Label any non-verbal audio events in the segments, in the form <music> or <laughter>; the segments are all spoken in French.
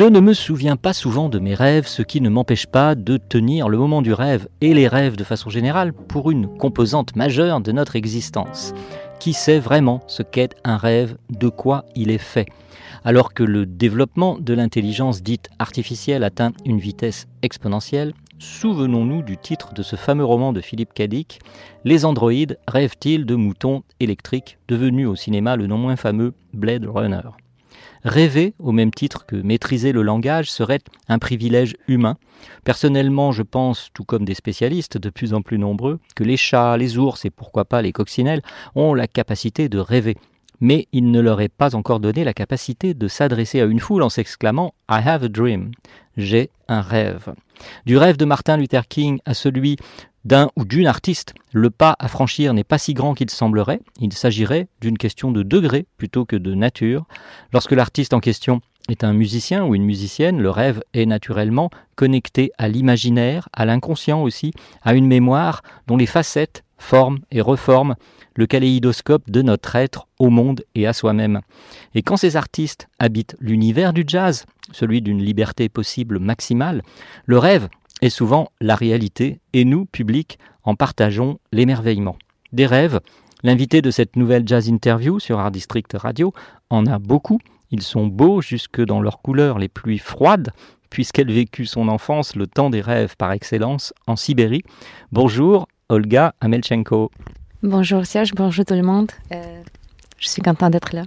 Je ne me souviens pas souvent de mes rêves, ce qui ne m'empêche pas de tenir le moment du rêve et les rêves de façon générale pour une composante majeure de notre existence. Qui sait vraiment ce qu'est un rêve, de quoi il est fait? Alors que le développement de l'intelligence dite artificielle atteint une vitesse exponentielle, souvenons-nous du titre de ce fameux roman de Philippe Cadic, Les androïdes rêvent-ils de moutons électriques, devenu au cinéma le non moins fameux Blade Runner Rêver, au même titre que maîtriser le langage, serait un privilège humain. Personnellement, je pense, tout comme des spécialistes de plus en plus nombreux, que les chats, les ours et pourquoi pas les coccinelles ont la capacité de rêver. Mais il ne leur est pas encore donné la capacité de s'adresser à une foule en s'exclamant I have a dream. J'ai un rêve. Du rêve de Martin Luther King à celui d'un ou d'une artiste, le pas à franchir n'est pas si grand qu'il semblerait, il s'agirait d'une question de degré plutôt que de nature. Lorsque l'artiste en question est un musicien ou une musicienne, le rêve est naturellement connecté à l'imaginaire, à l'inconscient aussi, à une mémoire dont les facettes forment et reforment le kaléidoscope de notre être au monde et à soi-même. Et quand ces artistes habitent l'univers du jazz, celui d'une liberté possible maximale, le rêve est souvent la réalité, et nous, public, en partageons l'émerveillement. Des rêves, l'invité de cette nouvelle jazz interview sur Art District Radio en a beaucoup, ils sont beaux jusque dans leurs couleurs les plus froides, puisqu'elle vécut son enfance, le temps des rêves par excellence, en Sibérie. Bonjour, Olga Amelchenko. Bonjour Serge, bonjour tout le monde. Euh, je suis content d'être là.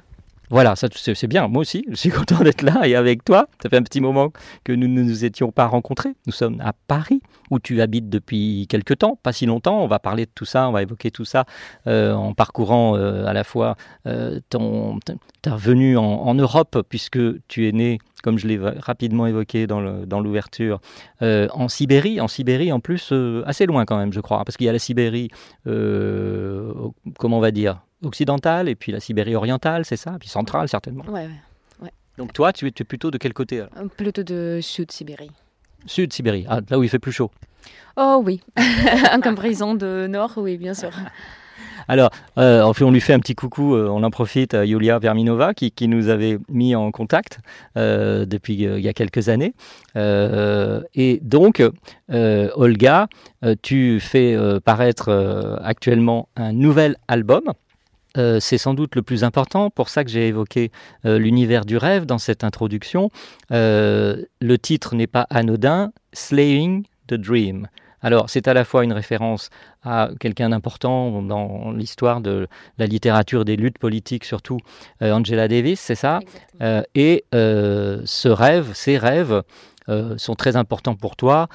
Voilà, ça c'est bien. Moi aussi, je suis <laughs> content d'être là et avec toi. Ça fait un petit moment que nous ne nous étions pas rencontrés. Nous sommes à Paris, où tu habites depuis quelque temps, pas si longtemps. On va parler de tout ça, on va évoquer tout ça euh, en parcourant euh, à la fois euh, ton, ta venue en, Europe, puisque tu es né, comme je l'ai rapidement évoqué dans l'ouverture, en Sibérie. En Sibérie, en plus, assez loin quand même, je crois, parce qu'il y a la Sibérie, comment on va dire, occidentale, et puis la Sibérie orientale, c'est ça, puis centrale certainement. Ouais, ouais. Donc toi, tu es, plutôt de quel côté alors? Euh, Plutôt de Sud-Sibérie. Sud Sibérie, ah, là où il fait plus chaud. Oh oui, <laughs> en comparaison de Nord, oui, bien sûr. <laughs> Alors, euh, en fait, on lui fait un petit coucou, euh, on en profite à Yulia Verminova qui, qui nous avait mis en contact euh, depuis euh, il y a quelques années. Euh, et donc, euh, Olga, euh, tu fais euh, paraître euh, actuellement un nouvel album. Euh, c'est sans doute le plus important, pour ça que j'ai évoqué euh, l'univers du rêve dans cette introduction. Euh, le titre n'est pas anodin, Slaying the Dream. Alors, c'est à la fois une référence à quelqu'un d'important dans l'histoire de la littérature des luttes politiques, surtout Angela Davis, c'est ça? Et ce rêve, ces rêves sont très importants pour toi.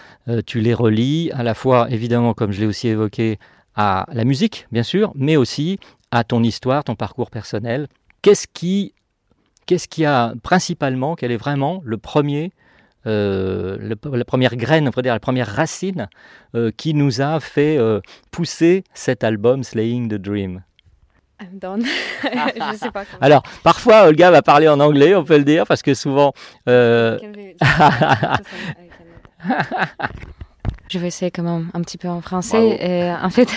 Tu les relis à la fois, évidemment, comme je l'ai aussi évoqué, à la musique, bien sûr, mais aussi à ton histoire, ton parcours personnel. Qu'est-ce qui, qu'est-ce qui a principalement, quel est vraiment le premier euh, le- la première graine, on pourrait dire la première racine euh, qui nous a fait euh, pousser cet album Slaying the Dream? I'm done. <laughs> je sais pas comment. Alors, parfois, Olga va parler en anglais, on peut le dire, parce que souvent... euh, <laughs> Je vais essayer quand même un petit peu en français. Et, en fait,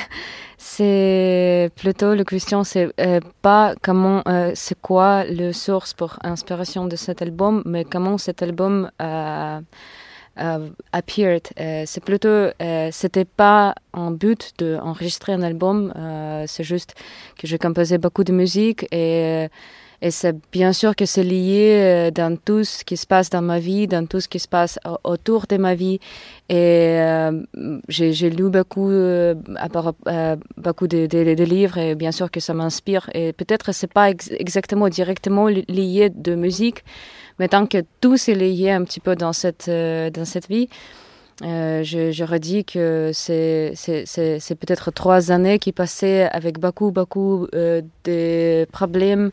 c'est plutôt la question, c'est euh, pas comment, euh, c'est quoi le source pour inspiration de cet album, mais comment cet album euh, euh, appeared. Euh, c'est plutôt, euh, c'était pas un but d'enregistrer un album, euh, c'est juste que je composais beaucoup de musique et et c'est bien sûr que c'est lié euh, dans tout ce qui se passe dans ma vie, dans tout ce qui se passe au- autour de ma vie. Et euh, j'ai lu beaucoup, euh, euh, beaucoup de, de- de livres et bien sûr que ça m'inspire. Et peut-être c'est pas ex- exactement directement li- lié de musique, mais tant que tout est lié un petit peu dans cette, euh, dans cette vie. Euh, je, je, redis que c'est peut-être trois années qui passaient avec beaucoup, beaucoup euh, de problèmes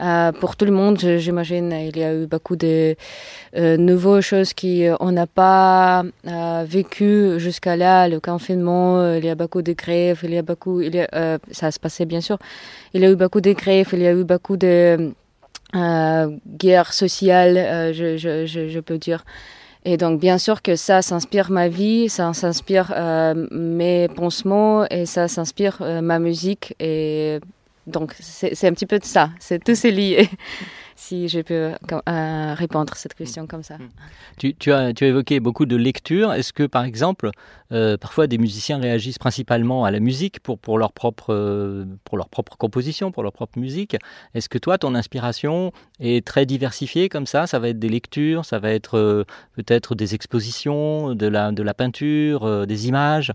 euh, pour tout le monde, j'imagine. Il y a eu beaucoup de euh, nouvelles choses qu'on n'a pas euh, vécu jusqu'à là. Le confinement, il y a beaucoup de grèves, il y a beaucoup, il y ça se passait bien sûr. Il y a eu beaucoup de grèves, il y a eu beaucoup de guerres sociales, je, je, je peux dire. Et donc, bien sûr que ça s'inspire ma vie, ça s'inspire euh, mes pansements et ça s'inspire euh, ma musique. Et donc, c'est un petit peu de ça. C'est tout c'est lié. <laughs> si je peux euh, répondre à cette question comme ça. Tu, tu, as, tu as évoqué beaucoup de lectures. Est-ce que, par exemple, euh, parfois des musiciens réagissent principalement à la musique pour, pour, leur propre, euh, pour leur propre composition, pour leur propre musique? Est-ce que toi, ton inspiration est très diversifiée comme ça? Ça va être des lectures, ça va être euh, peut-être des expositions, de la, de la peinture, euh, des images?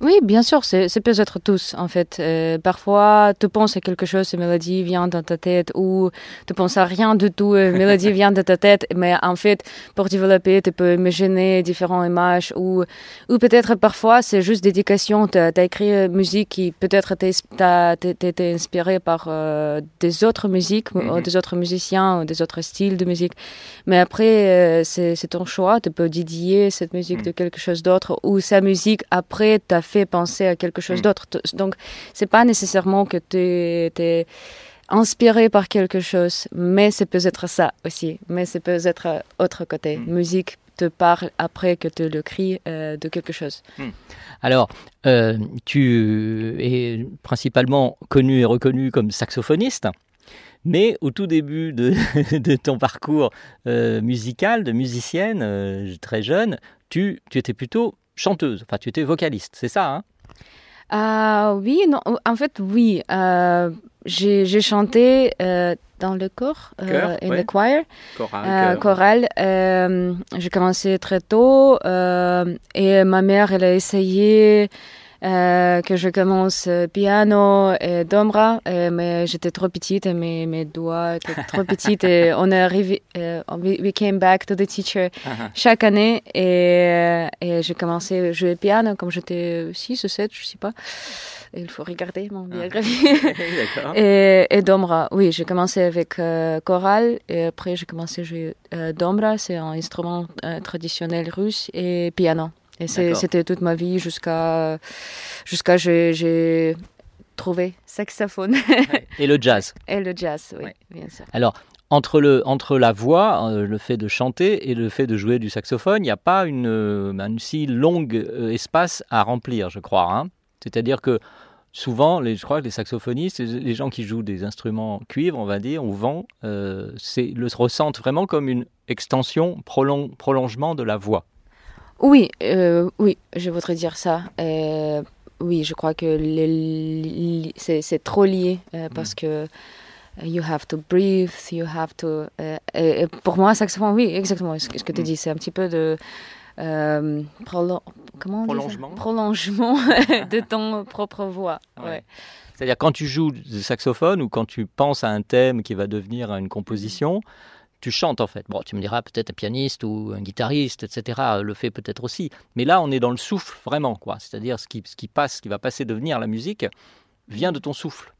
Oui, bien sûr, c'est peut-être tous, en fait. Euh, parfois, tu penses à quelque chose, une mélodie vient dans ta tête, ou tu penses à rien du tout, une mélodie <laughs> vient de ta tête, mais en fait, pour développer, tu peux imaginer différentes images, ou, ou peut-être parfois, c'est juste dédication, tu as, écrit une musique qui peut-être t'a été inspirée par euh, des autres musiques, mm -hmm. des autres musiciens, ou des autres styles de musique. Mais après, euh, c'est ton choix, tu peux dédier cette musique mm -hmm. de quelque chose d'autre, ou sa musique, après, tu fait penser à quelque chose d'autre. Donc, c'est pas nécessairement que tu es, inspiré par quelque chose, mais c'est peut-être ça aussi. Mais c'est peut-être autre côté. Mm. Musique te parle après que tu le cries euh, de quelque chose. Mm. Alors, euh, tu es principalement connu et reconnu comme saxophoniste. Mais au tout début de, <laughs> de ton parcours euh, musical, de musicienne, euh, très jeune, tu, tu étais plutôt chanteuse, enfin tu étais vocaliste, c'est ça hein? Euh, Oui, non, en fait oui. Euh, j'ai chanté euh, dans le corps, Chœur, in ouais. the choir, chorale. chorale. j'ai commencé très tôt et ma mère elle a essayé euh, que je commence piano et dombra, et, mais j'étais trop petite et mes, mes doigts étaient trop <laughs> petites et on est arrivé, euh, we, came back to the teacher uh -huh. chaque année et, et j'ai commencé à jouer piano comme j'étais 6 ou 7, je sais pas. Il faut regarder mon biographie. <laughs> et, et Dombra, oui, j'ai commencé avec euh, chorale et après j'ai commencé à jouer euh, Dombra, c'est un instrument euh, traditionnel russe et piano. Et c'était toute ma vie jusqu'à jusqu'à j'ai trouvé saxophone. Et le jazz. <laughs> Et le jazz, oui, ouais. bien sûr. Alors, entre, le, entre la voix, euh, le fait de chanter et le fait de jouer du saxophone, il n'y a pas une, euh, un si long euh, espace à remplir, je crois. Hein C'est-à-dire que souvent, les, je crois que les saxophonistes, les gens qui jouent des instruments cuivre, on va dire, ou vent, euh, le ressentent vraiment comme une extension, prolong, prolongement de la voix. Oui, euh, oui, je voudrais dire ça. Euh, oui, je crois que c'est trop lié euh, parce mm. que you have to breathe, you have to. Et, et, pour moi, saxophone, oui, exactement ce que, ce que tu dis, c'est un petit peu de. Prolo comment prolongement, prolongement <laughs> de <laughs> ton propre voix. Ouais. Ouais. C'est-à-dire quand tu joues du saxophone ou quand tu penses à un thème qui va devenir une composition, tu chantes en fait. Bon, tu me diras peut-être un pianiste ou un guitariste, etc. le fait peut-être aussi. Mais là, on est dans le souffle vraiment, quoi. C'est-à-dire ce qui, ce qui passe, ce qui va passer devenir la musique, vient de ton souffle.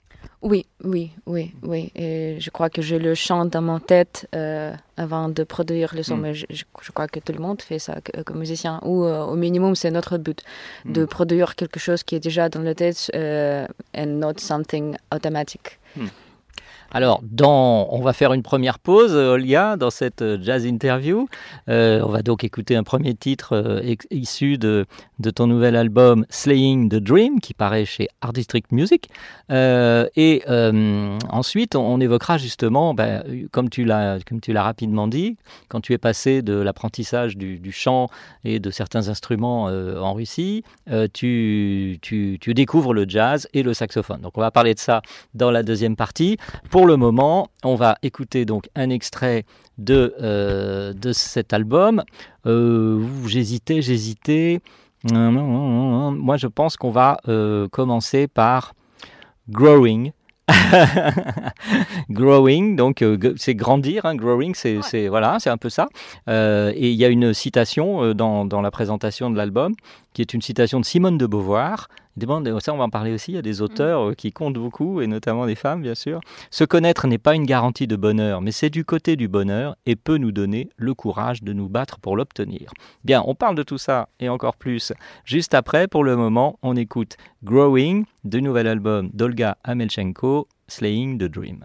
Oui, oui, oui, oui. Et je crois que je le chante dans mon tête euh, avant de produire le son. Mm. Mais je, je, je, crois que tout le monde fait ça comme musicien. Ou euh, au minimum, c'est notre but mm. de produire quelque chose qui est déjà dans la tête euh, and not something automatic. Mm. Alors, on va faire une première pause, Olia, dans cette jazz interview. Euh, on va donc écouter un premier titre euh, issu de, de, ton nouvel album Slaying the Dream, qui paraît chez Art District Music. Euh, et ensuite, on, évoquera justement, ben, comme tu l'as rapidement dit, quand tu es passé de l'apprentissage du, chant et de certains instruments en Russie, tu, tu, découvres le jazz et le saxophone. Donc, on va parler de ça dans la deuxième partie. Pour le moment, on va écouter donc un extrait de, euh, de cet album. Euh, j'hésitais, j'hésitais. Moi, je pense qu'on va euh, commencer par Growing <laughs> growing, donc euh, c'est grandir, hein, growing, c'est voilà, c'est un peu ça. Et il y a une citation dans, dans la présentation de l'album, qui est une citation de Simone de Beauvoir. Il demande- Ça, on va en parler aussi. Il y a des auteurs euh, qui comptent beaucoup, et notamment des femmes, bien sûr. Se connaître n'est pas une garantie de bonheur, mais c'est du côté du bonheur et peut nous donner le courage de nous battre pour l'obtenir. Bien, on parle de tout ça et encore plus juste après. Pour le moment, on écoute Growing, du nouvel album d'Olga Amelchenko, Slaying the Dream.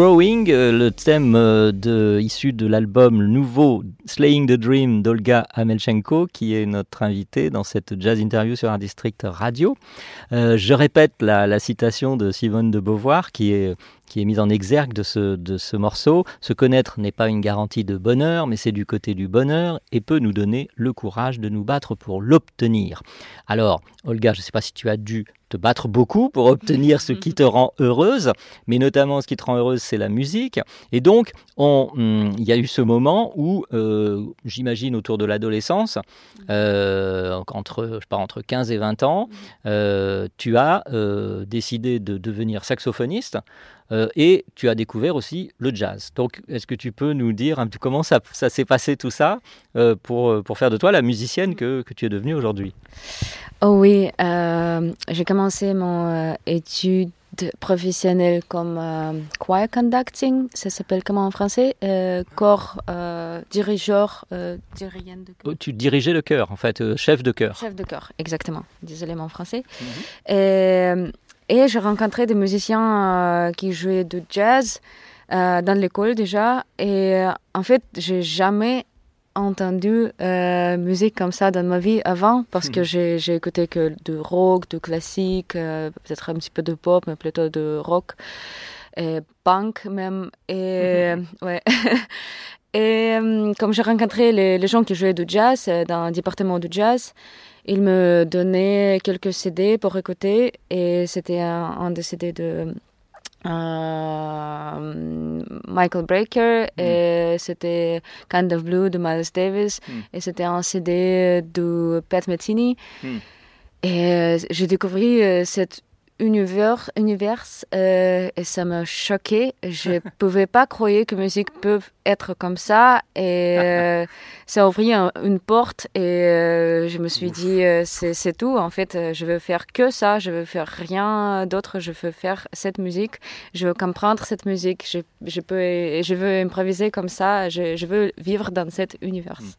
Growing, euh, le thème euh, issu de l'album nouveau Slaying the Dream d'Olga Amelchenko, qui est notre invitée dans cette jazz interview sur un district radio. Euh, je répète la, citation de Simone de Beauvoir, qui est qui est mise en exergue de ce, de ce morceau. Se connaître n'est pas une garantie de bonheur, mais c'est du côté du bonheur et peut nous donner le courage de nous battre pour l'obtenir. Alors, Olga, je ne sais pas si tu as dû te battre beaucoup pour obtenir ce qui te rend heureuse, mais notamment ce qui te rend heureuse, c'est la musique. Et donc, hum, il y a eu ce moment où, euh, j'imagine autour de l'adolescence, euh, entre, entre 15 et 20 ans, euh, tu as décidé de devenir saxophoniste. Et tu as découvert aussi le jazz. Donc, est-ce que tu peux nous dire un peu comment ça, ça s'est passé tout ça pour, pour faire de toi la musicienne que, que tu es devenue aujourd'hui? Oh oui, euh, j'ai commencé mon euh, étude professionnelle comme euh, choir conducting, ça s'appelle comment en français? Euh, Corps euh, dirigeur, dirigeant de oh, tu dirigeais le chœur, en fait, chef de chœur. Chef de chœur, exactement. Désolé mon français. Mhm. Et, et j'ai rencontré des musiciens qui jouaient du jazz dans l'école déjà. Et en fait, j'ai jamais entendu euh, musique comme ça dans ma vie avant parce que hmm. j'ai écouté que du rock, du classique, euh, peut-être un petit peu de pop, mais plutôt de rock, et punk même. Et, ouais. <laughs> et euh, comme j'ai rencontré les, les, gens qui jouaient du jazz dans le département du jazz, ils me donnaient quelques CD pour écouter et c'était un, un des CD de euh, Michael Breaker mm. et c'était Kind of Blue de Miles Davis mm. et c'était un CD de Pat Metheny mm. et euh, j'ai découvert euh, cette univers, univers euh, et ça m'a choqué. Je ne <laughs> pouvais pas croire que musique peut être comme ça et euh, <laughs> ça a ouvert une porte et euh, je me suis dit c'est tout. En fait, je veux faire que ça. Je veux faire rien d'autre. Je veux faire cette musique. Je veux comprendre cette musique. Je, je peux, je veux improviser comme ça. Je, je veux vivre dans cet univers. Mm.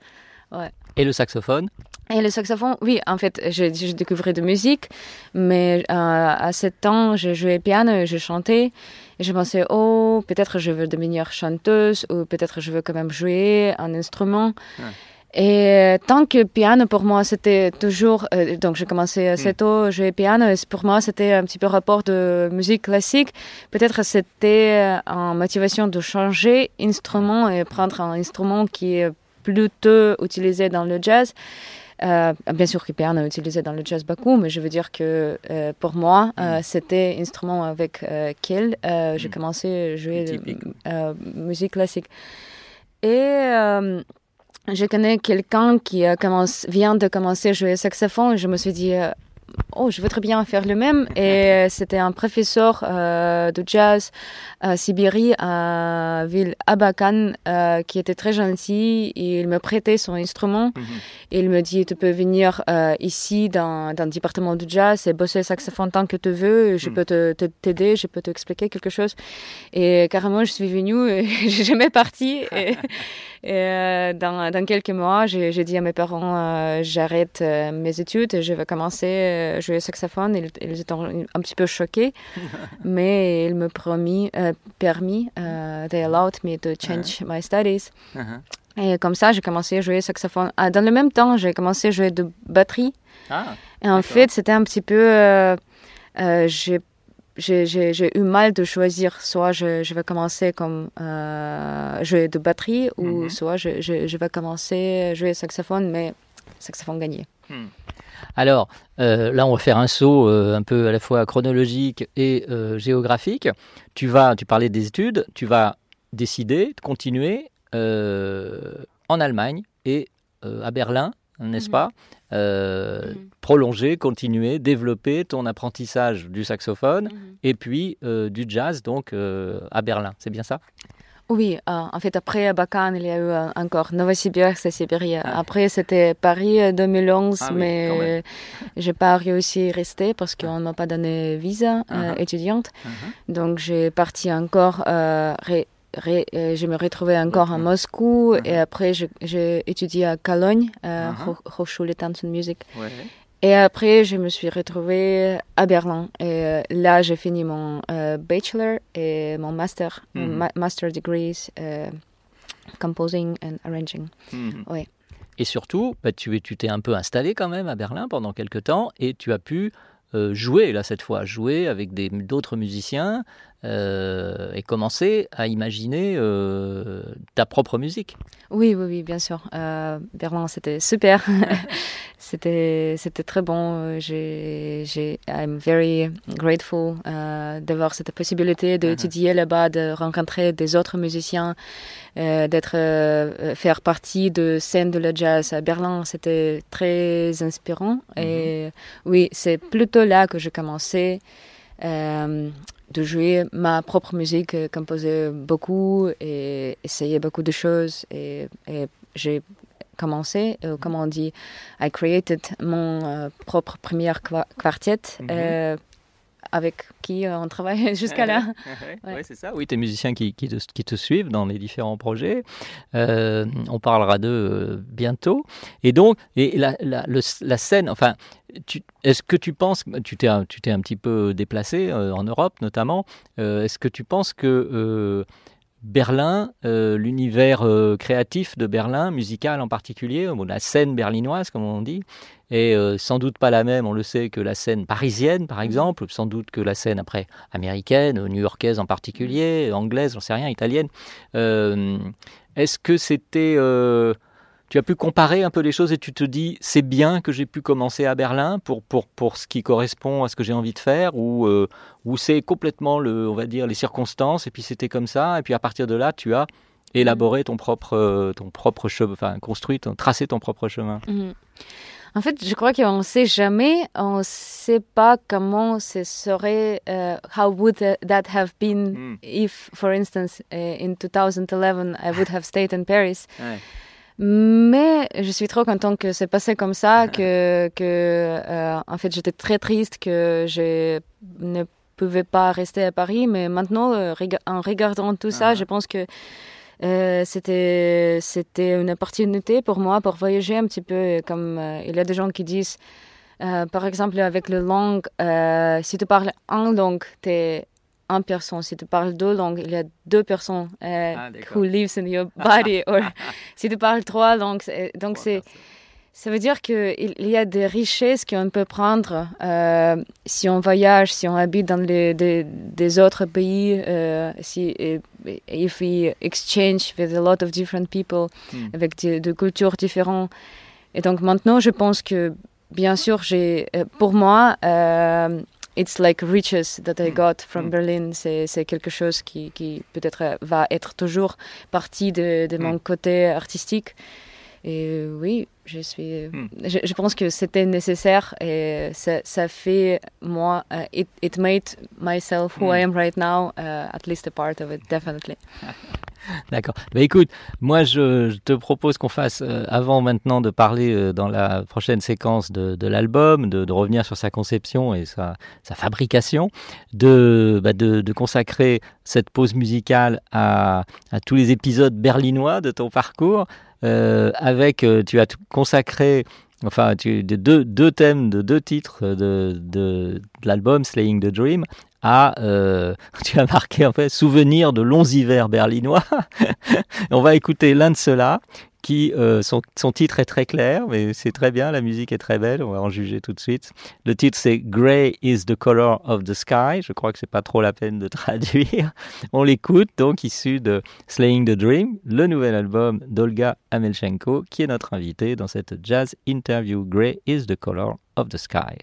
Ouais. Et le saxophone et le saxophone, oui, en fait, j'ai découvert de musique, mais euh, à 7 ans, j'ai joué piano et j'ai chanté. Et je pensais, oh, peut-être je veux devenir chanteuse ou peut-être je veux quand même jouer un instrument. Et tant que piano, pour moi, c'était toujours. Euh, donc, j'ai commencé assez tôt à jouer piano. Et pour moi, c'était un petit peu rapport de musique classique. Peut-être c'était en motivation de changer instrument et prendre un instrument qui est plutôt utilisé dans le jazz. Euh, bien sûr que piano est utilisé dans le jazz beaucoup, mais je veux dire que euh, pour moi, euh, mm. c'était instrument avec quel j'ai mm. commencé à jouer de, musique classique. Et je connais quelqu'un qui a commencé, vient de commencer à jouer saxophone et je me suis dit, oh, je voudrais bien faire le même. Et euh, c'était un professeur euh, de jazz à Sibérie, à ville Abakan, euh, qui était très gentil. il me prêtait son instrument. Mhm. Il me dit, tu peux venir ici dans, dans, le département de jazz et bosser saxophone tant que tu veux. Je mhm. peux te t'aider, je peux t'expliquer quelque chose. Et carrément, je suis venue <laughs> et j'ai jamais parti. Et, <laughs> et dans, dans, quelques mois, j'ai dit à mes parents, j'arrête mes études et je vais commencer euh, jouer saxophone, ils, ils, étaient un petit peu choqués, <laughs> mais ils me promis, euh, permis, uh, they allowed me to change uh-huh. my studies. Uh-huh. Et comme ça, j'ai commencé à jouer saxophone. Ah, dans le même temps, j'ai commencé à jouer de batterie. Ah, et en fait, c'était un petit peu... Euh, euh, j'ai j'ai eu mal de choisir soit je, je vais commencer comme euh, jouer de batterie ou mm-hmm. soit je, je, je, vais commencer à jouer saxophone mais saxophone gagné. Hmm. Alors, euh, là, on va faire un saut euh, un peu à la fois chronologique et euh, géographique. Tu vas, tu parlais des études, tu vas décider de continuer en Allemagne et à Berlin, n'est-ce mhm. pas? Mhm. Prolonger, continuer, développer ton apprentissage du saxophone mhm. et puis du jazz, donc à Berlin. C'est bien ça? Oui, euh, en fait, après Bakan, il y a eu euh, encore Novosibirsk et Sibérie. Ah. Après, c'était Paris 2011, euh, ah mais <laughs> j'ai pas réussi à rester parce qu'on m'a pas donné visa uh-huh. étudiante. Donc, j'ai parti encore, je me retrouvais encore à uh-huh. Moscou et après, j'ai étudié à Cologne, uh. Hochschule Tanz und Musik. Et après, je me suis retrouvée à Berlin. Et là, j'ai fini mon bachelor et mon master, Mhm. master degrees, composing and arranging. Oui. Et surtout, bah, tu es- tu t'es un peu installé quand même à Berlin pendant quelques temps et tu as pu euh, jouer, là cette fois, jouer avec des- d'autres musiciens euh, et commencer à imaginer euh, ta propre musique. Oui, oui, oui, bien sûr. Euh, Berlin, c'était super. <laughs> c'était, c'était très bon. J'ai, j'ai, I'm very grateful d'avoir cette possibilité d'étudier là-bas, de rencontrer des autres musiciens, d'être, faire partie de scène de la jazz à Berlin. C'était très inspirant. Et oui, c'est plutôt là que j'ai commencé. euh, de jouer ma propre musique, euh, composer beaucoup et essayer beaucoup de choses. Et, et j'ai commencé, euh, comme on dit, I created mon euh, propre première qua- quartet Mhm. euh, avec qui on travaille <laughs> jusqu'à là. Oui, <laughs> Ouais. c'est ça. Oui, tes musiciens qui, qui, te, qui te suivent dans les différents projets. Euh, on parlera d'eux bientôt. Et donc, et la, la, le- la scène, enfin, est-ce que tu penses, tu t'es, un- tu t'es un petit peu déplacé euh, en Europe notamment, euh, est-ce que tu penses que euh, Berlin, l'univers créatif de Berlin, musical en particulier, la scène berlinoise comme on dit, est sans doute pas la même, on le sait, que la scène parisienne par exemple, sans doute que la scène après américaine, new-yorkaise en particulier, anglaise, j'en sais rien, italienne. Est-ce que c'était... tu as pu comparer un peu les choses et tu te dis c'est bien que j'ai pu commencer à Berlin pour, pour, pour ce qui correspond à ce que j'ai envie de faire ou, euh, ou c'est complètement le, on va dire les circonstances et puis c'était comme ça et puis à partir de là tu as élaboré ton propre euh, ton propre chemin enfin construit ton, tracé ton propre chemin Mhm. En fait, je crois qu'on ne sait jamais, on ne sait pas comment ce serait, euh, how would that have been Mm. if, for instance, uh, in 2011, I would have stayed in Paris. Ouais. Mais je suis trop contente que c'est passé comme ça, que, que euh, en fait, j'étais très triste que je ne pouvais pas rester à Paris. Mais maintenant, euh, en regardant tout ça, Ah. je pense que euh, c'était c'était une opportunité pour moi pour voyager un petit peu. Comme euh, il y a des gens qui disent, euh, par exemple, avec la langue, euh, si tu parles une langue, tu es une personne. Si tu parles deux langues, il y a deux personnes euh, Ah, who lives in your body. <laughs> or si tu parles trois langues, donc c'est ça veut dire qu'il il y a des richesses qu'on peut prendre euh, si on voyage, si on habite dans les, des, des autres pays, euh, si et- if we exchange with a lot of different people, Hmm. avec des, des cultures différentes. Et donc maintenant, je pense que, bien sûr, j'ai, euh, pour moi, euh, it's like riches that I got from Mm. Berlin. C'est, quelque chose qui, qui peut-être va être toujours partie de, de mon Mm. côté artistique. Et euh, oui, je suis. Mm. Je, je pense que c'était nécessaire et ça, ça fait moi. uh, it, it made myself who Mm. I am right now. uh, at least a part of it, definitely. <laughs> D'accord. Bah écoute, moi je, je te propose qu'on fasse, euh, avant maintenant de parler euh, dans la prochaine séquence de, de l'album, de, de revenir sur sa conception et sa, sa fabrication, de, bah, de, de consacrer cette pause musicale à, à tous les épisodes berlinois de ton parcours, euh, avec, euh, tu as consacré enfin tu, de deux, deux thèmes de deux titres de, de, de l'album Slaying the Dream à, euh, <laughs> tu as marqué en fait, souvenir de longs hivers berlinois. <laughs> On va écouter l'un de ceux-là, qui, euh, son, titre est très clair, mais c'est très bien, la musique est très belle, on va en juger tout de suite. Le titre c'est Grey is the color of the sky, je crois que c'est pas trop la peine de <laughs> traduire. On l'écoute donc issu de Slaying the Dream, le nouvel album d'Olga Amelchenko, qui est notre invité dans cette jazz interview Grey is the color of the sky.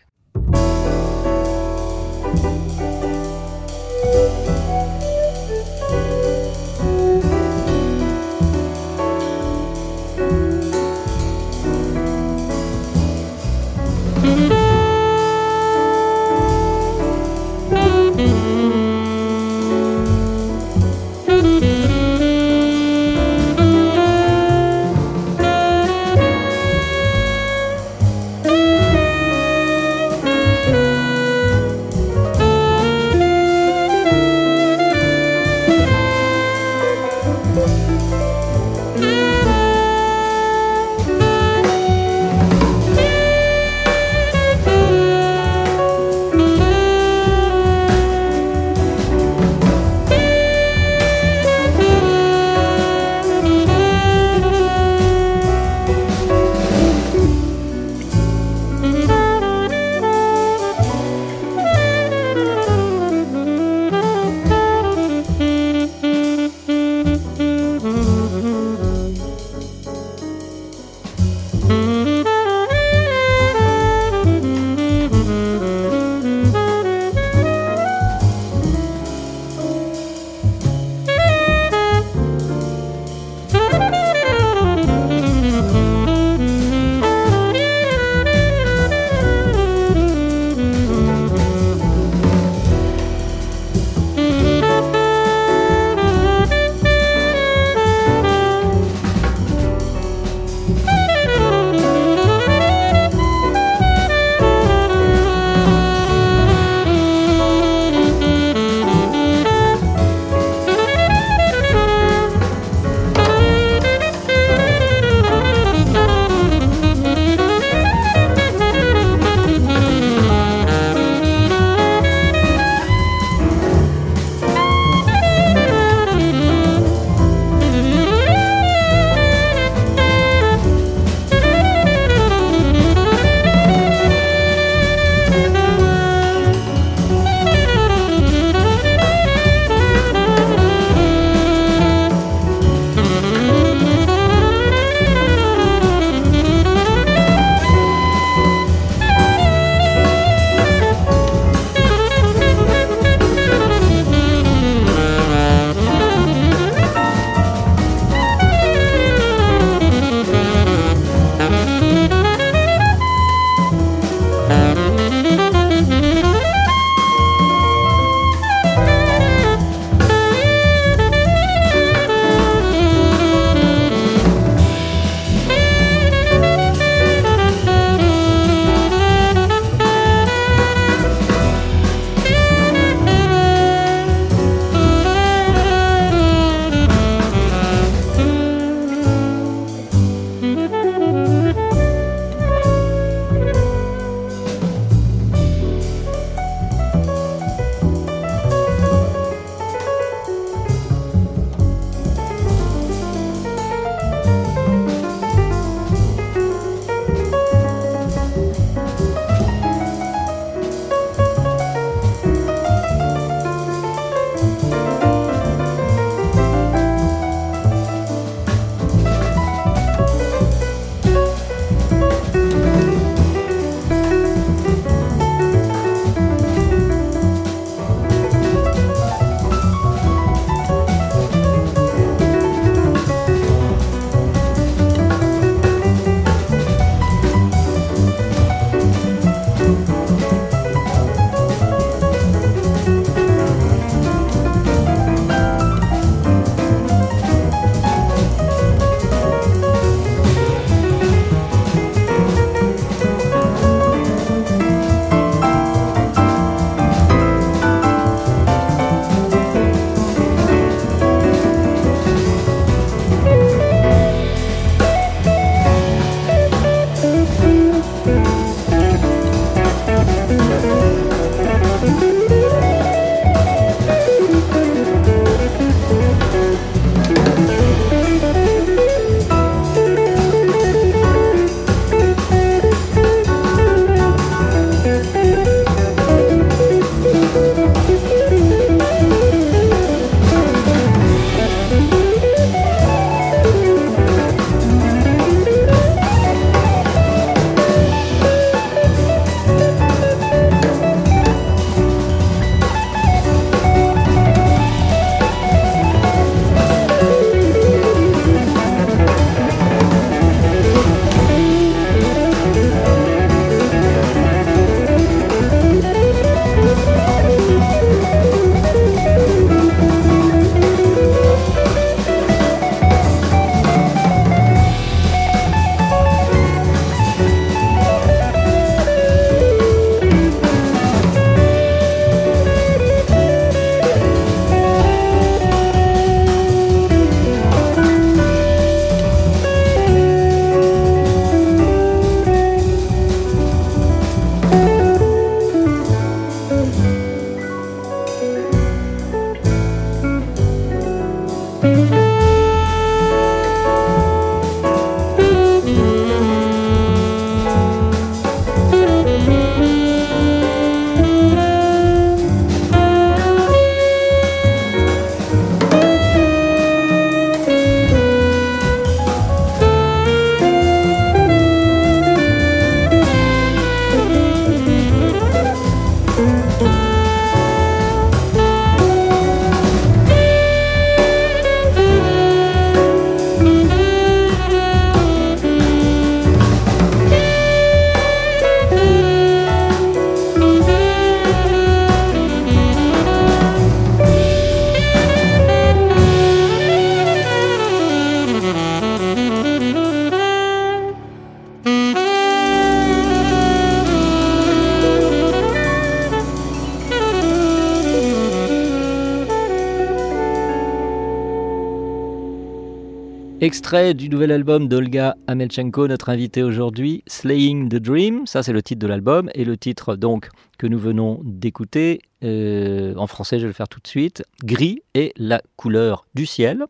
Du nouvel album d'Olga Amelchenko, notre invité aujourd'hui, Slaying the Dream. Ça, c'est le titre de l'album. Et le titre, donc, que nous venons d'écouter, euh, en français, je vais le faire tout de suite. Gris est la couleur du ciel.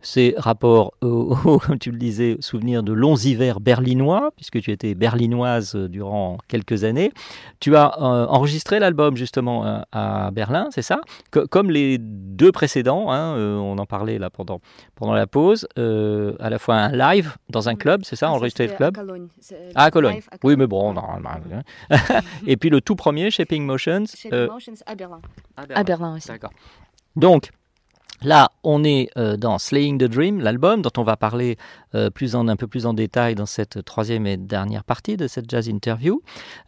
C'est rapport, au, <laughs> comme tu le disais, souvenir de longs hivers berlinois, puisque tu étais berlinoise durant quelques années. Tu as euh, enregistré l'album justement euh, à Berlin, c'est ça? Comme les deux précédents, hein, on en parlait là pendant, pendant la pause, à la fois un live dans un club, c'est ça, ah, enregistré le club? à Cologne. Ah, à Cologne. Oui, mais bon, normalement. Hein. <laughs> Et puis le tout premier, Shaping Motions. Shaping Motions à Berlin. À Berlin, aussi. D'accord. Donc, Là, on est euh, dans Slaying the Dream, l'album dont on va parler euh, plus en, un peu plus en détail dans cette troisième et dernière partie de cette jazz interview.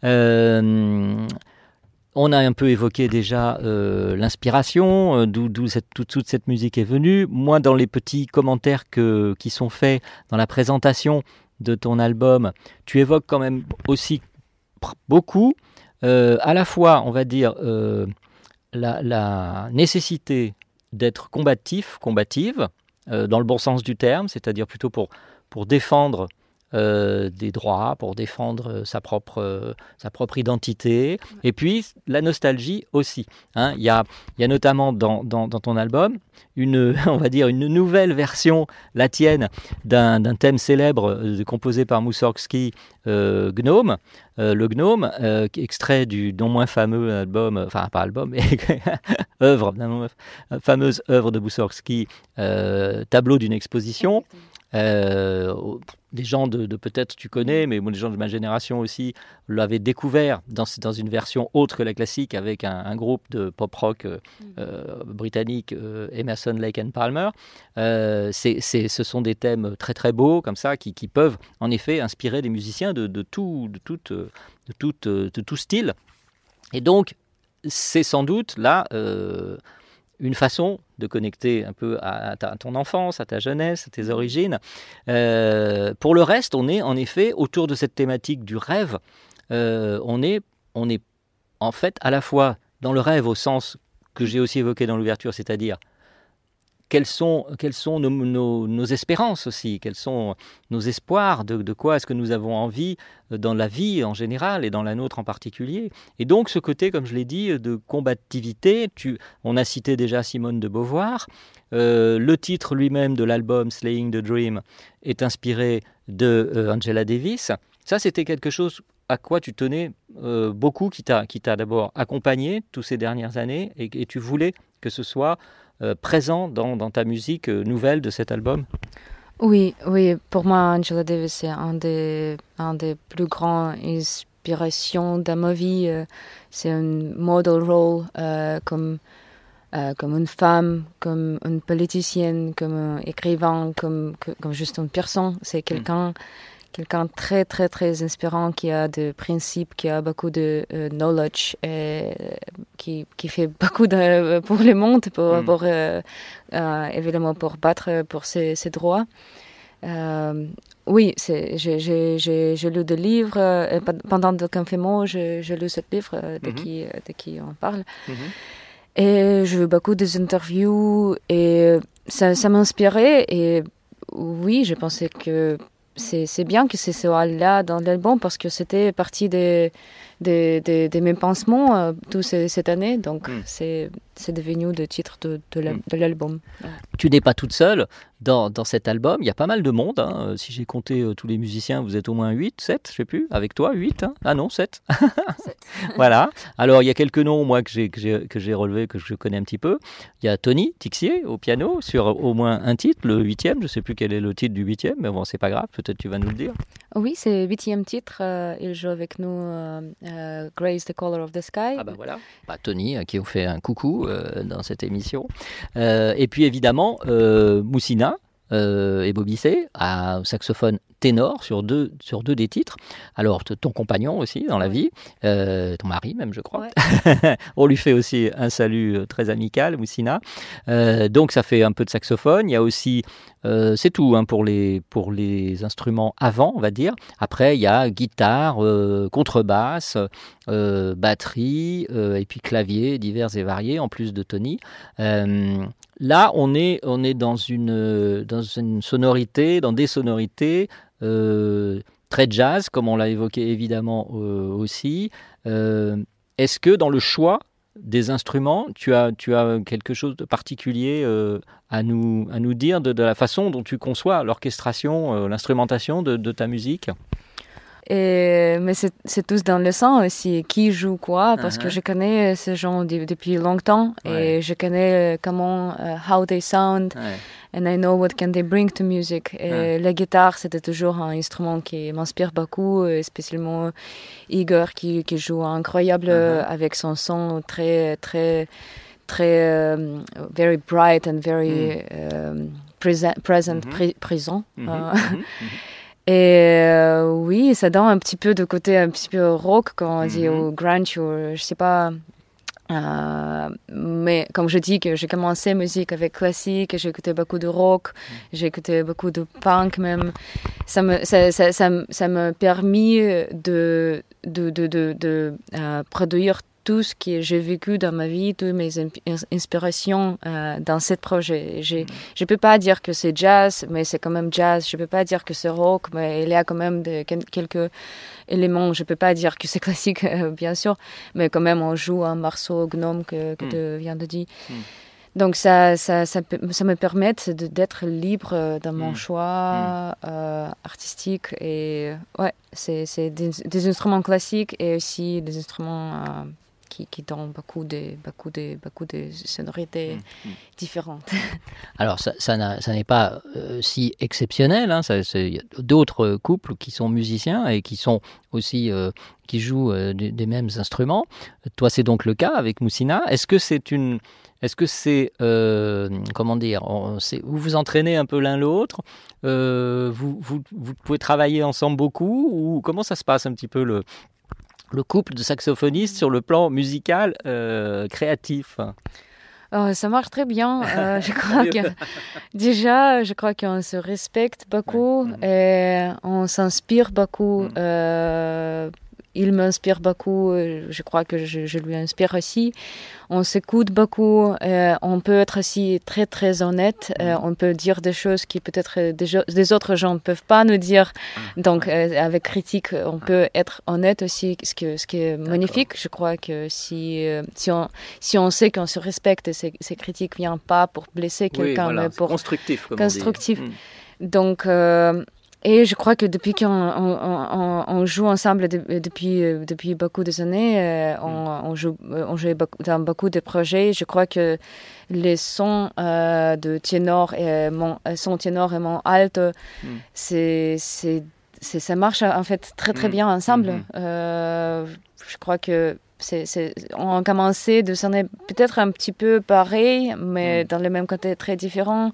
Euh, on a un peu évoqué déjà l'inspiration, d'où toute, cette musique est venue. Moi, dans les petits commentaires que, qui sont faits dans la présentation de ton album, tu évoques quand même aussi beaucoup, à la fois, on va dire, la, nécessité d'être combatif, combative, euh, dans le bon sens du terme, c'est-à-dire plutôt pour défendre euh, des droits, pour défendre euh, sa propre, sa propre identité. Et puis la nostalgie aussi. Hein. Il, y a, il y a notamment dans, dans, ton album une, <laughs> on va dire, une nouvelle version, la tienne, d'un thème célèbre composé par Moussorgsky, Gnome. le Gnome, extrait du non moins fameux album, enfin pas album, mais <laughs> œuvre, fameuse œuvre de Moussorgsky, tableau d'une exposition. Euh, des gens de, peut-être tu connais, mais des gens de ma génération aussi l'avaient découvert dans, dans une version autre que la classique avec un, groupe de pop rock euh, mm. euh, britannique, Emerson, Lake and Palmer. ce sont des thèmes très très beaux comme ça qui, qui peuvent en effet inspirer des musiciens de, de tout, de, toute, de, toute, de tout style. Et donc c'est sans doute là une façon de connecter un peu à, ton enfance, à ta jeunesse, à tes origines. Euh, pour le reste, on est en effet autour de cette thématique du rêve. Euh, on, est, on est en fait à la fois dans le rêve au sens que j'ai aussi évoqué dans l'ouverture, c'est-à-dire quelles sont, nos, espérances aussi, quels sont nos espoirs, de, quoi est-ce que nous avons envie euh, dans la vie en général et dans la nôtre en particulier. Et donc ce côté, comme je l'ai dit, de combativité, tu, on a cité déjà Simone de Beauvoir, euh, le titre lui-même de l'album Slaying the Dream est inspiré de euh, Angela Davis. Ça, c'était quelque chose à quoi tu tenais beaucoup, qui t'a d'abord accompagné toutes ces dernières années, et, tu voulais que ce soit euh, présent dans, dans, ta musique euh, nouvelle de cet album? Oui, oui. Pour moi, Angela Davis, c'est un des, un des plus grands inspirations de ma vie. Euh, c'est un model role comme, comme une femme, comme une politicienne, comme un écrivain, comme, comme juste une personne. C'est mm. Quelqu'un très très très inspirant qui a des principes, qui a beaucoup de euh, knowledge, et, euh, qui, qui fait <laughs> beaucoup de, pour le monde, pour, mm. pour euh, évidemment pour battre pour ses, ses droits. oui, j'ai lu des livres. Et pendant le confinement, j'ai lu ce livre de, mm-hmm. qui, de qui on parle. Mm-hmm. Et j'ai eu beaucoup des interviews et ça, ça inspiré Et oui, je pensais que c'est bien que ce soit là dans l'album parce que c'était partie des, des, des, mes pansements euh, toute cette année. Donc, mm. c'est devenu le titre de, mm. de l'album. Tu n'es pas toute seule dans, dans, cet album. Il y a pas mal de monde. Hein. Si j'ai compté euh, tous les musiciens, vous êtes au moins 8, 7, je sais plus. Avec toi, 8 hein. Ah non, 7. <laughs> voilà. Alors, il y a quelques noms, moi, que j'ai relevés, que je connais un petit peu. Il y a Tony Tixier au piano sur au moins un titre, le huitième. Je ne sais plus quel est le titre du huitième, mais bon, c'est pas grave. Peut-être tu vas nous le dire. Oui, c'est le huitième titre. Euh, il joue avec nous euh, Grace, The Color of the Sky. Ah ben voilà, bah, Tony euh, qui vous fait un coucou euh, dans cette émission. et puis évidemment, Moussina, et Bobissé, à saxophone ténor sur deux, sur deux des titres. Alors, ton compagnon aussi dans la vie, euh, ton mari même, je crois. <laughs> On lui fait aussi un salut euh, très amical, Moussina. Euh, donc, ça fait un peu de saxophone. Il y a aussi, c'est tout hein, pour, les, pour les instruments avant, on va dire. Après, il y a guitare, contrebasse, batterie, et puis clavier divers et variés, en plus de Tony. Là, on est, est dans, une, sonorité, dans des sonorités très jazz, comme on l'a évoqué évidemment aussi. Est-ce que dans le choix des instruments, tu as, tu as quelque chose de particulier à nous dire de, la façon dont tu conçois l'orchestration, l'instrumentation de ta musique? Et, mais c'est tous dans le sang aussi, qui joue quoi, parce que uh-huh. je connais ces gens depuis longtemps et je connais comment, uh, how they sound, and I know what can they bring to music. Et la guitare, c'était toujours un instrument qui m'inspire beaucoup, spécialement Igor qui, qui joue incroyable uh-huh. avec son son très, très, très, very bright and very mm. present, present mm-hmm. présent. Mm-hmm. Mm-hmm. <laughs> Et euh, oui, ça donne un petit peu de côté un petit peu rock, quand on dit, mhm. ou grunge, ou je sais pas. Euh, mais comme je dis que j'ai commencé musique avec classique, j'ai écouté beaucoup de rock, mhm. j'ai écouté beaucoup de punk même. Ça me, ça, ça, ça, ça me permis de, de, de, de, de euh, produire tout ce que j'ai vécu dans ma vie, toutes mes inspirations euh, dans ce projet. Je ne mm. peux pas dire que c'est jazz, mais c'est quand même jazz. Je ne peux pas dire que c'est rock, mais il y a quand même de, quelques éléments. Je ne peux pas dire que c'est <laughs> classique, euh, bien sûr, mais quand même on joue un morceau gnome que, que mm. tu viens de dire. Mm. Donc ça, ça, ça, ça, me permet d'être libre dans mon choix euh, artistique. Et ouais, c'est des, des, instruments classiques et aussi des instruments qui, qui donnent beaucoup de, beaucoup de, beaucoup de sonorités mmh, mmh. différentes. <laughs> Alors, ça, ça n'est pas euh, si exceptionnel. Hein, il y a d'autres couples qui sont musiciens et qui sont aussi euh, qui jouent euh, des, mêmes instruments. Toi, c'est donc le cas avec Moussina. Est-ce que c'est une est-ce que c'est, comment dire, vous vous entraînez un peu l'un l'autre vous, vous, vous, pouvez travailler ensemble beaucoup Ou comment ça se passe un petit peu le, le couple de saxophonistes sur le plan musical euh, créatif oh, ça marche très bien. Euh, <laughs> je crois que <laughs> déjà, je crois qu'on se respecte beaucoup et on s'inspire beaucoup. Mm. Euh, il m'inspire beaucoup, euh, je crois que je, lui inspire aussi. On s'écoute beaucoup, euh, on peut être aussi très très honnête, euh, mm. on peut dire des choses qui peut-être des, autres gens ne peuvent pas nous dire. Ah. Donc avec critique, on ah. peut être honnête aussi, ce, que, ce qui est magnifique. Je crois que si, si, on, si on sait qu'on se respecte, ces, ces critiques ne viennent pas pour blesser quelqu'un, mais pour... Constructif. constructif. Mm. Donc... Et je crois que depuis qu'on on, on, joue ensemble depuis, euh, depuis beaucoup d'années, euh, on, on, joue, euh, on joue dans beaucoup de projets. Je crois que les sons de ténor et mon, son ténor et mon alt, mm. c'est, c'est, ça marche en fait très très mm. bien ensemble. Mm-hmm. je crois que c'est, c'est, on a commencé de sonner peut-être un petit peu pareil, mais mm. dans le même côté très différent.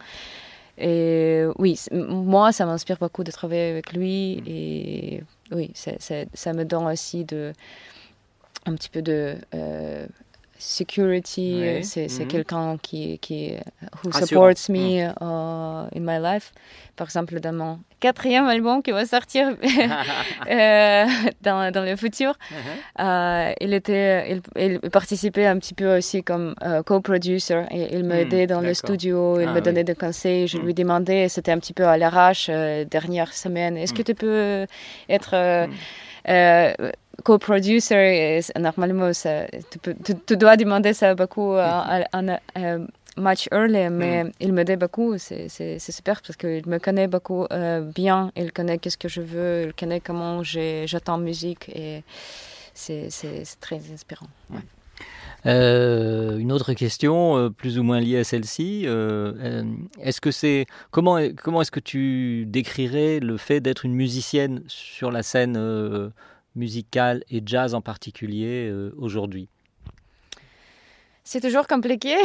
Et oui, moi, ça m'inspire beaucoup de travailler avec lui. Mm. Et oui, ça me donne aussi de, un petit peu de euh, security. C'est mm-hmm. quelqu'un qui, qui who supports me mm. uh, in my life. Par exemple, dans mon quatrième album qui va sortir <laughs> euh, <laughs> dans, dans, le futur, uh-huh. euh, il, était, il, participait un petit peu aussi comme euh, co-producer. Et il m'aidait mm, dans le studio, il ah me donnait des conseils. Je mm. lui demandais, c'était un petit peu à l'arrache, dernière semaine, est-ce que tu peux être co-producer, normalement, ça, tu, tu, dois demander ça beaucoup en, match early, mais mm. il me dit beaucoup. C'est super parce qu'il me connaît beaucoup euh, bien. Il connaît qu'est-ce que je veux. Il connaît comment j'attends musique et c'est très inspirant. Euh, une autre question, euh, plus ou moins liée à celle-ci, est-ce que c'est comment comment est-ce que tu décrirais le fait d'être une musicienne sur la scène musicale et jazz en particulier aujourd'hui c'est toujours compliqué.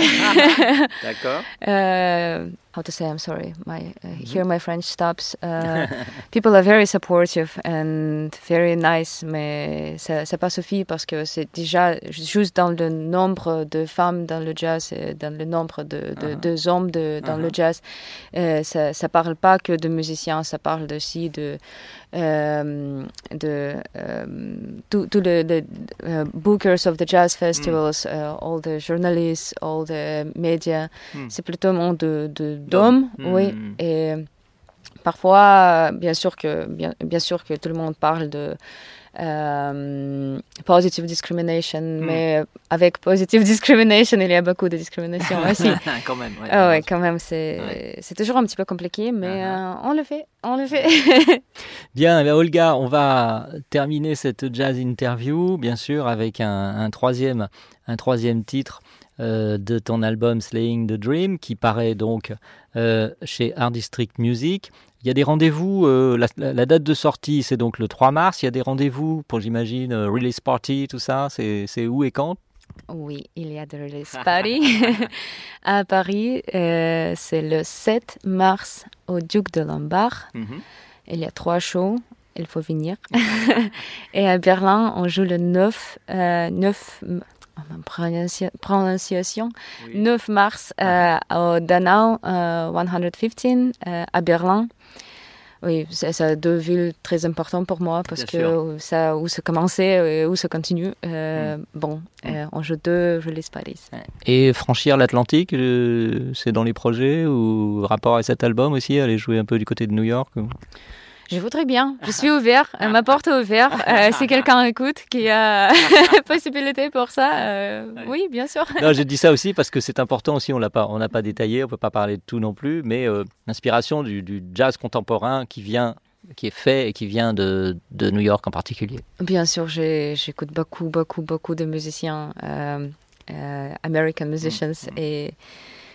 D'accord. <laughs> euh, how to say I'm sorry my uh, here my French stops uh, <laughs> people are very supportive and very nice mais ça, ça pas suffit parce que c'est déjà juste dans le nombre de femmes dans le jazz et dans le nombre de, de, Uh-huh. de hommes de, dans le Uh-huh. jazz euh, ça, ça parle pas que de musiciens ça parle aussi de euh, de euh, tous les, uh, bookers of the jazz festivals uh, all the journalists all the media Mm. c'est plutôt un monde de de- D'hommes. oui Mm. et parfois bien sûr que bien, bien sûr que tout le monde parle de euh, positive discrimination mais avec positive <laughs> discrimination il y a beaucoup de discrimination <laughs> aussi Quand même. ouais. ah ouais quand même c'est Ouais. c'est toujours un petit peu compliqué mais Uh-huh. euh, on le fait on le fait <laughs> Bien, eh bien, Olga, on va terminer cette jazz interview, bien sûr, avec un, un troisième, un troisième titre euh, de ton album Slaying the Dream, qui paraît donc euh, chez Art District Music. Il y a des rendez-vous, euh, la, date de sortie, c'est donc le 3 mars. Il y a des rendez-vous pour, j'imagine, release party, tout ça. C'est où et quand? Oui, il y a de release party <laughs> à Paris. c'est le 7 mars au Duc de Lombard. Il y a trois shows. Il faut venir. <laughs> Et à Berlin, on joue le 9, euh, 9 prononciation, 9 mars euh, au Danau euh, 115 euh, à Berlin. Oui, c'est deux villes très importantes pour moi parce Bien que ça où ça commençait et où ça continue. Euh, Bon, euh, on joue deux release parties. Et franchir l'Atlantique, euh, c'est dans les projets ou rapport à cet album aussi, aller jouer un peu du côté de New York ou- Je voudrais bien. Je suis ouvert. Euh, Ma porte est ouverte. Euh, <laughs> si quelqu'un écoute qui a <laughs> possibilité pour ça, euh, oui, bien sûr. Non, j'ai dit ça aussi parce que c'est important aussi. On l'a pas, on n'a pas détaillé, on peut pas parler de tout non plus, mais euh, l'inspiration du, du jazz contemporain qui vient, qui est fait et qui vient de, de New York en particulier. Bien sûr, j'écoute beaucoup, beaucoup, beaucoup de musiciens, euh, euh, American musicians, et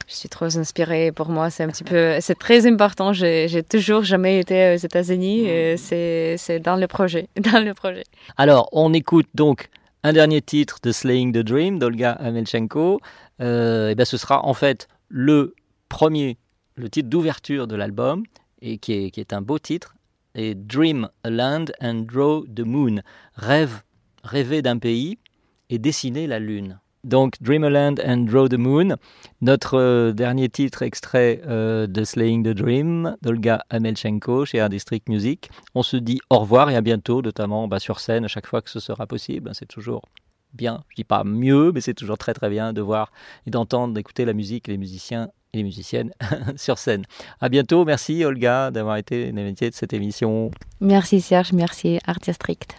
je suis trop inspirée. Pour moi, c'est un petit peu, c'est très important. J'ai toujours jamais été aux États-Unis. C'est c'est dans le projet, <laughs> dans le projet. Alors, on écoute donc un dernier titre de Slaying the Dream d'Olga Amelchenko. Euh, et ben, ce sera en fait le premier, le titre d'ouverture de l'album, et qui est, qui est un beau titre. Et Dream a Land and Draw the Moon. Rêve, rêver d'un pays et dessiner la lune. Donc Dreamland and Draw the Moon, notre euh, dernier titre extrait euh, de Slaying the Dream d'Olga Amelchenko chez Art District Music. On se dit au revoir et à bientôt, notamment bah, sur scène à chaque fois que ce sera possible. C'est toujours bien, je dis pas mieux, mais c'est toujours très très bien de voir et d'entendre, d'écouter la musique et les musiciens et les musiciennes <laughs> sur scène. À bientôt, merci Olga d'avoir été l'invité de cette émission. Merci Serge, merci Art District.